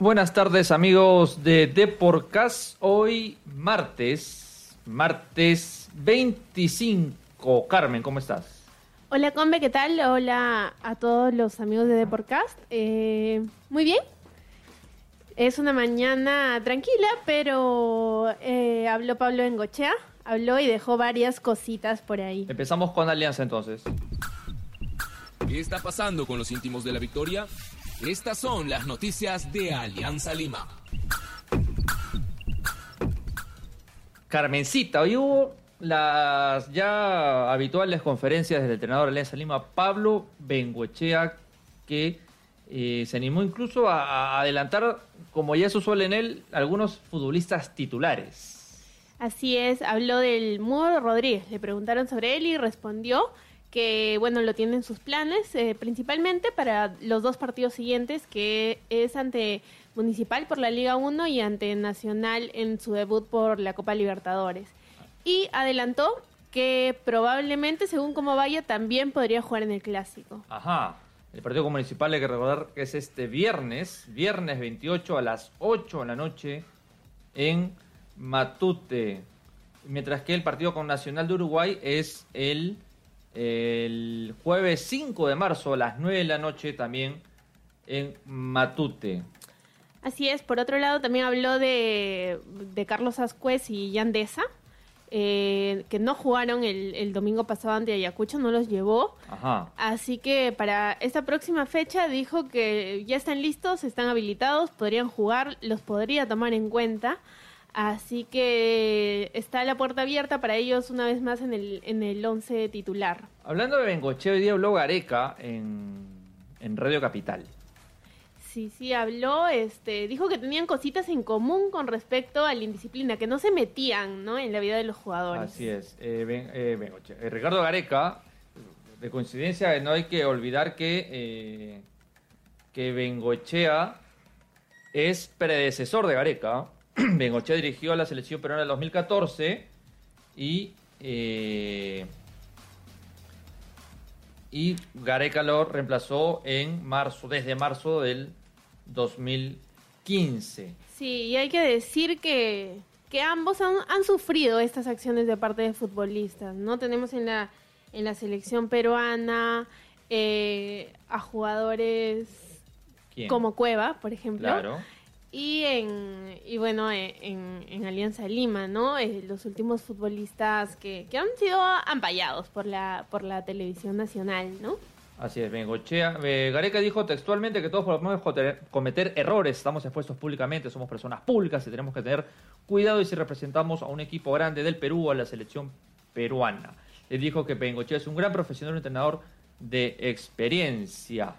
Buenas tardes amigos de Deporcast. Hoy martes, martes 25. Carmen, ¿cómo estás? Hola Combe, ¿qué tal? Hola a todos los amigos de Deporcast. Eh, muy bien. Es una mañana tranquila, pero eh, habló Pablo Engochea, habló y dejó varias cositas por ahí. Empezamos con Alianza entonces. ¿Qué está pasando con los íntimos de la victoria? Estas son las noticias de Alianza Lima. Carmencita, hoy hubo las ya habituales conferencias del entrenador de Alianza Lima, Pablo Bengoechea, que eh, se animó incluso a, a adelantar, como ya es usual en él, algunos futbolistas titulares. Así es, habló del Mudo Rodríguez. Le preguntaron sobre él y respondió que bueno, lo tienen en sus planes, eh, principalmente para los dos partidos siguientes, que es ante Municipal por la Liga 1 y ante Nacional en su debut por la Copa Libertadores. Y adelantó que probablemente, según cómo vaya, también podría jugar en el Clásico. Ajá. El partido con Municipal hay que recordar que es este viernes, viernes 28 a las 8 de la noche en Matute. Mientras que el partido con Nacional de Uruguay es el el jueves 5 de marzo a las 9 de la noche también en Matute. Así es, por otro lado también habló de, de Carlos Ascuez y Yandesa, eh, que no jugaron el, el, domingo pasado ante Ayacucho, no los llevó. Ajá. Así que para esta próxima fecha dijo que ya están listos, están habilitados, podrían jugar, los podría tomar en cuenta. Así que está la puerta abierta para ellos una vez más en el, en el once titular. Hablando de Bengoche, hoy día habló Gareca en, en Radio Capital. Sí, sí, habló, este, dijo que tenían cositas en común con respecto a la indisciplina, que no se metían ¿no? en la vida de los jugadores. Así es. Eh, ben, eh, Bengoche. Eh, Ricardo Gareca, de coincidencia, no hay que olvidar que, eh, que Bengochea es predecesor de Gareca. Bengochea dirigió a la selección peruana en el 2014 y, eh, y Gareca lo reemplazó en marzo, desde marzo del 2015. Sí, y hay que decir que, que ambos han, han, sufrido estas acciones de parte de futbolistas, ¿no? Tenemos en la, en la selección peruana eh, a jugadores ¿Quién? como Cueva, por ejemplo. Claro. Y, en, y bueno, en, en Alianza Lima, ¿no? Eh, los últimos futbolistas que, que han sido ampallados por la, por la televisión nacional, ¿no? Así es, Bengochea. Eh, Gareca dijo textualmente que todos podemos cometer errores, estamos expuestos públicamente, somos personas públicas y tenemos que tener cuidado y si representamos a un equipo grande del Perú, a la selección peruana. Le dijo que Bengochea es un gran profesional, entrenador de experiencia.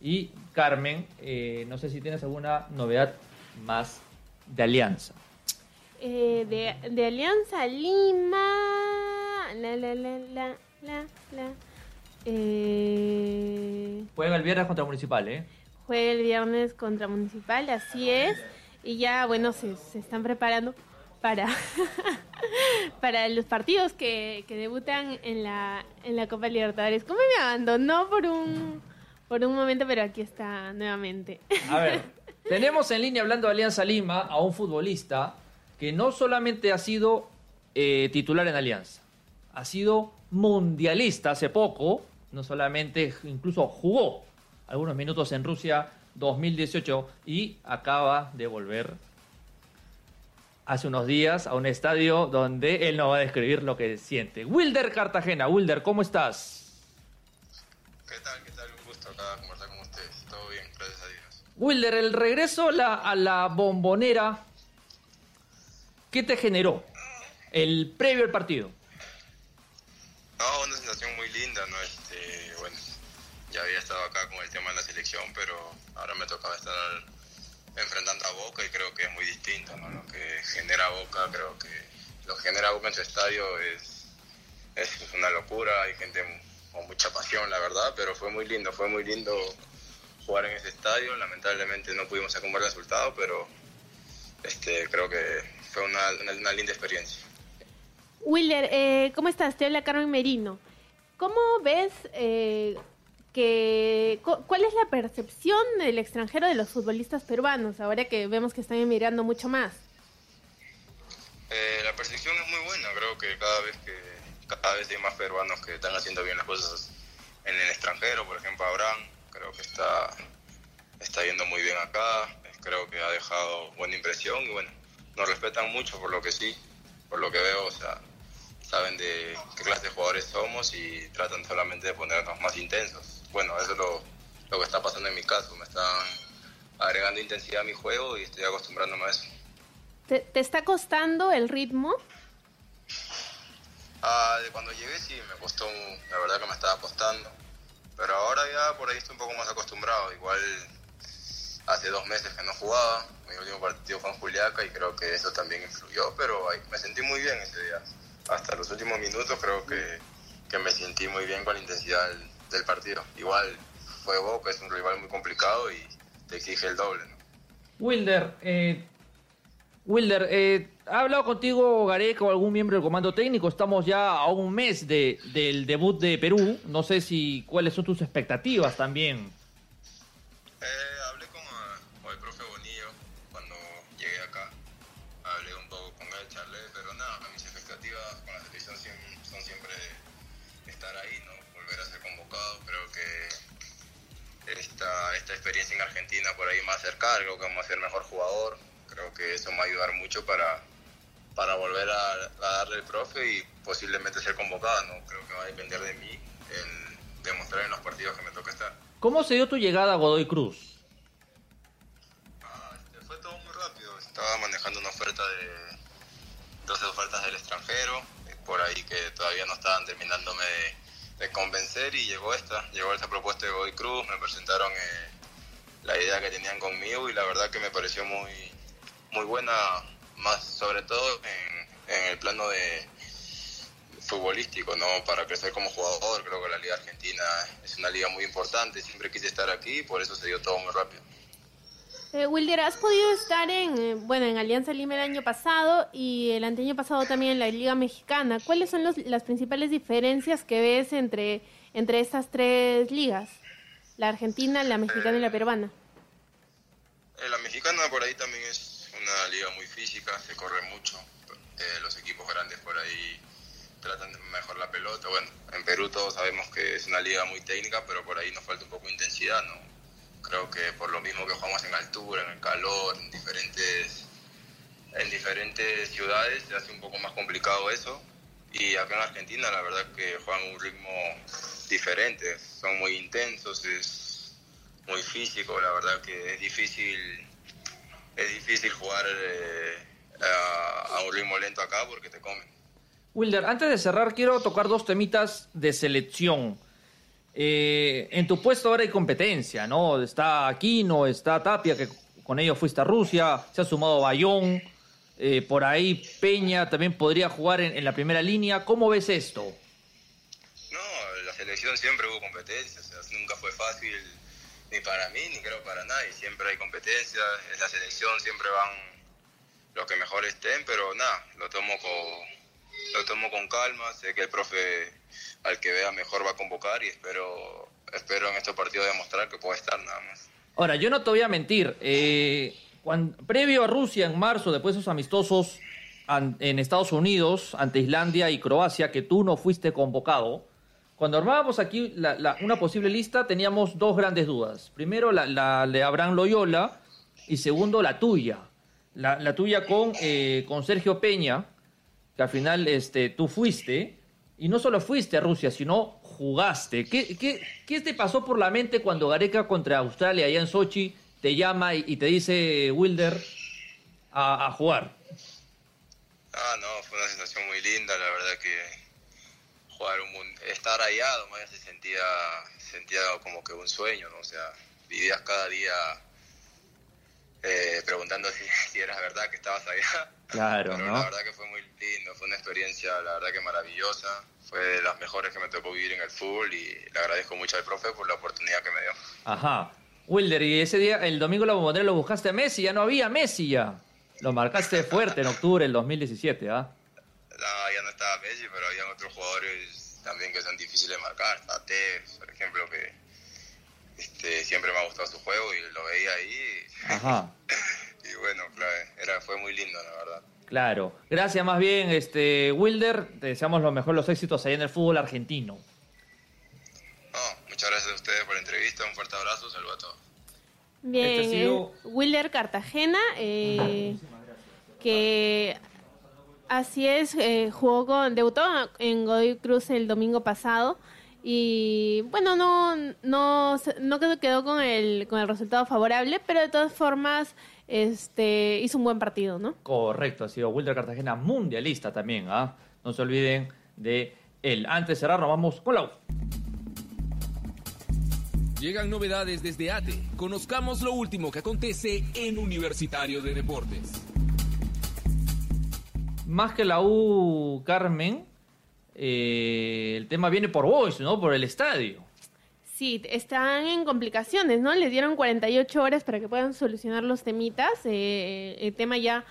Y Carmen, eh, no sé si tienes alguna novedad más de Alianza. Eh, de, de, Alianza Lima. La, la, la, la, la, la. Eh... Juega el viernes contra Municipal, ¿eh? Juega el viernes contra Municipal, así es. Y ya, bueno, se, se están preparando para, para los partidos que, que, debutan en la, en la Copa Libertadores. ¿Cómo me abandonó por un, por un momento, pero aquí está nuevamente. A ver, tenemos en línea hablando de Alianza Lima a un futbolista que no solamente ha sido eh, titular en Alianza, ha sido mundialista hace poco, no solamente, incluso jugó algunos minutos en Rusia 2018 y acaba de volver hace unos días a un estadio donde él nos va a describir lo que siente. Wilder Cartagena, Wilder, ¿cómo estás? ¿Qué tal? ¿Qué tal? Conversar con ustedes. Todo bien, gracias a Dios. Wilder, el regreso la, a la bombonera, ¿qué te generó? El previo al partido. No, una sensación muy linda, ¿no? Este, bueno, ya había estado acá con el tema de la selección, pero ahora me tocaba estar enfrentando a Boca y creo que es muy distinto, ¿no? Lo que genera Boca, creo que lo que genera Boca en su estadio es, es una locura, hay gente con mucha pasión, la verdad, pero fue muy lindo, fue muy lindo jugar en ese estadio, lamentablemente no pudimos sacar un buen resultado, pero este, creo que fue una, una, linda experiencia. Willer, eh, ¿cómo estás? Te habla Carmen Merino. ¿Cómo ves eh, que... ¿Cuál es la percepción del extranjero de los futbolistas peruanos ahora que vemos que están emigrando mucho más? Eh, la percepción es muy buena, creo que cada vez que cada vez hay más peruanos que están haciendo bien las cosas en el extranjero, por ejemplo Abraham, creo que está, está yendo muy bien acá, creo que ha dejado buena impresión y bueno, nos respetan mucho por lo que sí, por lo que veo, o sea, saben de qué clase de jugadores somos y tratan solamente de ponernos más intensos. Bueno, eso es lo, lo que está pasando en mi caso, me están agregando intensidad a mi juego y estoy acostumbrándome a eso. ¿Te, te está costando el ritmo? Ah, de cuando llegué sí, me costó, la verdad que me estaba costando. Pero ahora ya por ahí estoy un poco más acostumbrado. Igual hace dos meses que no jugaba, mi último partido fue en Juliaca y creo que eso también influyó, pero me sentí muy bien ese día. Hasta los últimos minutos creo que, que me sentí muy bien con la intensidad del, partido. Igual fue Boca, es un rival muy complicado y te exige el doble. Wilder, eh, Wilder, eh, ¿ha hablado contigo Gareca o algún miembro del comando técnico? Estamos ya a un mes de, del debut de Perú. No sé si cuáles son tus expectativas también. Eh, hablé con, el profe Bonillo cuando llegué acá. Hablé un poco con él, charlé, pero nada, mis expectativas con la selección son siempre estar ahí, ¿no? Volver a ser convocado. Creo que esta, esta experiencia en Argentina por ahí más cercana, creo que vamos a ser mejor jugador creo que eso me va a ayudar mucho para, para volver a, darle el profe y posiblemente ser convocado. ¿no? Creo que va a depender de mí el demostrar en los partidos que me toca estar. ¿Cómo se dio tu llegada a Godoy Cruz? Ah, este, fue todo muy rápido. Estaba manejando una oferta de 12 ofertas del extranjero, eh, por ahí que todavía no estaban terminándome de, convencer y llegó esta, llegó esta propuesta de Godoy Cruz, me presentaron eh, la idea que tenían conmigo y la verdad que me pareció muy, muy buena, más sobre todo en, en el plano de futbolístico, ¿no? Para crecer como jugador, creo que la Liga Argentina es una liga muy importante, siempre quise estar aquí, por eso se dio todo muy rápido. Eh, Wilder, has podido estar en, eh, bueno, en Alianza Lima el año pasado y el anteaño pasado también en la Liga Mexicana. ¿Cuáles son los, las principales diferencias que ves entre, entre estas tres ligas? La argentina, la mexicana y la peruana. Eh, la mexicana por ahí también es una liga muy física, se corre mucho. Eh, los equipos grandes por ahí tratan mejor la pelota. Bueno, en Perú todos sabemos que es una liga muy técnica, pero por ahí nos falta un poco de intensidad, ¿no? Creo que por lo mismo que jugamos en altura, en el calor, en diferentes, en diferentes ciudades, se hace un poco más complicado eso. Y acá en Argentina la verdad que juegan un ritmo diferente, son muy intensos, es muy físico, la verdad que es difícil es difícil jugar eh, a, un ritmo lento acá porque te comen. Wilder, antes de cerrar, quiero tocar dos temitas de selección. Eh, en tu puesto ahora hay competencia, ¿no? Está Aquino, está Tapia, que con ellos fuiste a Rusia, se ha sumado Bayón, eh, por ahí Peña también podría jugar en, en, la primera línea. ¿Cómo ves esto? No, la selección siempre hubo competencia, o sea, nunca fue fácil ni para mí, ni creo para nadie. Siempre hay competencia, en la selección siempre van los que mejor estén, pero nada, lo tomo con, lo tomo con calma. Sé que el profe al que vea mejor va a convocar y espero, espero en estos partidos demostrar que puedo estar nada más. Ahora, yo no te voy a mentir. Eh, cuando, previo a Rusia, en marzo, después de esos amistosos en Estados Unidos, ante Islandia y Croacia, que tú no fuiste convocado, cuando armábamos aquí una posible lista, teníamos dos grandes dudas. Primero, la, de Abraham Loyola y segundo, la tuya. La, tuya con, eh, con Sergio Peña, que al final este, tú fuiste, y no solo fuiste a Rusia, sino jugaste. ¿Qué, qué, te pasó por la mente cuando Gareca contra Australia, allá en Sochi, te llama y, te dice, Wilder, a, a jugar? Ah, no, fue una sensación muy linda, la verdad que jugar un estar allá, se sentía, sentía como que un sueño, ¿no? O sea, vivías cada día eh, preguntando si, si era verdad que estabas allá. Claro, Pero ¿no? la verdad que fue muy lindo, fue una experiencia, la verdad que maravillosa. Fue de las mejores que me tocó vivir en el fútbol y le agradezco mucho al profe por la oportunidad que me dio. Ajá. Wilder, y ese día, el domingo la bombonera lo buscaste a Messi, ya no había Messi ya. Lo marcaste fuerte en octubre del 2017, ¿ah? Estaba Messi, pero habían otros jugadores también que son difíciles de marcar. Tate, por ejemplo, que este, siempre me ha gustado su juego y lo veía ahí. Ajá. Y bueno, claro, era, fue muy lindo, la verdad. Claro. Gracias más bien, este Wilder. Te deseamos lo mejor, los éxitos ahí en el fútbol argentino. No, muchas gracias a ustedes por la entrevista, un fuerte abrazo, saludos a todos. Bien, Este ha sido- eh, Wilder Cartagena, eh, que así es, eh, jugó con, debutó en Godoy Cruz el domingo pasado y bueno, no, no, no quedó, quedó con el, con el resultado favorable, pero de todas formas este, hizo un buen partido, ¿no? Correcto, ha sido Wilder Cartagena mundialista también, ¿ah? No se olviden de él. Antes de cerrar, nos vamos con la U. Llegan novedades desde ATE. Conozcamos lo último que acontece en Universitario de Deportes. Más que la U, Carmen, eh, el tema viene por Boys, ¿no? Por el estadio. Sí, están en complicaciones, ¿no? Les dieron 48 horas para que puedan solucionar los temitas. eh, el tema ya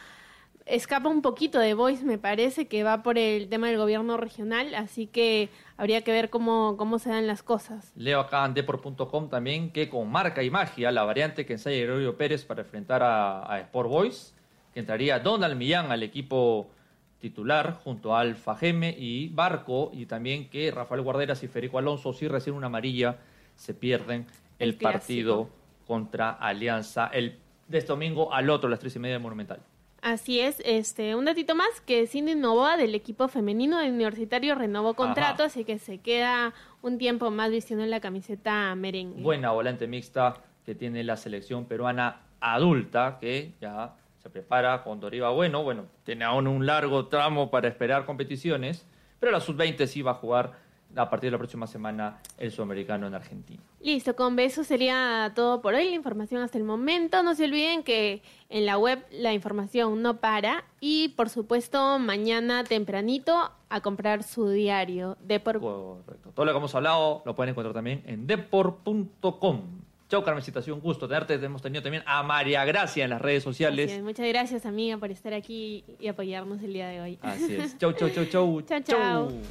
escapa un poquito de Voice, me parece, que va por el tema del gobierno regional, así que habría que ver cómo, cómo se dan las cosas. Leo acá en deport.com también que con marca y magia, la variante que ensaya Gregorio Pérez para enfrentar a, a Sport Boys, que entraría Donald Millán al equipo titular junto a Alfa Geme y Barco, y también que Rafael Guarderas y Federico Alonso, si reciben una amarilla, se pierden el, partido contra Alianza el de este domingo al otro, a las tres y media de Monumental. Así es, este, un datito más que Cindy Novoa del equipo femenino de universitario renovó contrato, Ajá. así que se queda un tiempo más vistiendo en la camiseta merengue. buena volante mixta que tiene la selección peruana adulta, que ya se prepara con Doriva Bueno. Bueno, tiene aún un largo tramo para esperar competiciones, pero la sub-20 sí va a jugar a partir de la próxima semana el sudamericano en Argentina. Listo, con eso sería todo por hoy, la información hasta el momento. No se olviden que en la web la información no para y por supuesto mañana tempranito a comprar su diario de por Correcto. Todo lo que hemos hablado lo pueden encontrar también en depor.com. Chau, Carmencita, ha sido un gusto tenerte. Hemos tenido también a María Gracia en las redes sociales. Muchas gracias amiga por estar aquí y apoyarnos el día de hoy. Así es. Chau, chau, chau, chau. Chau, chau. chau.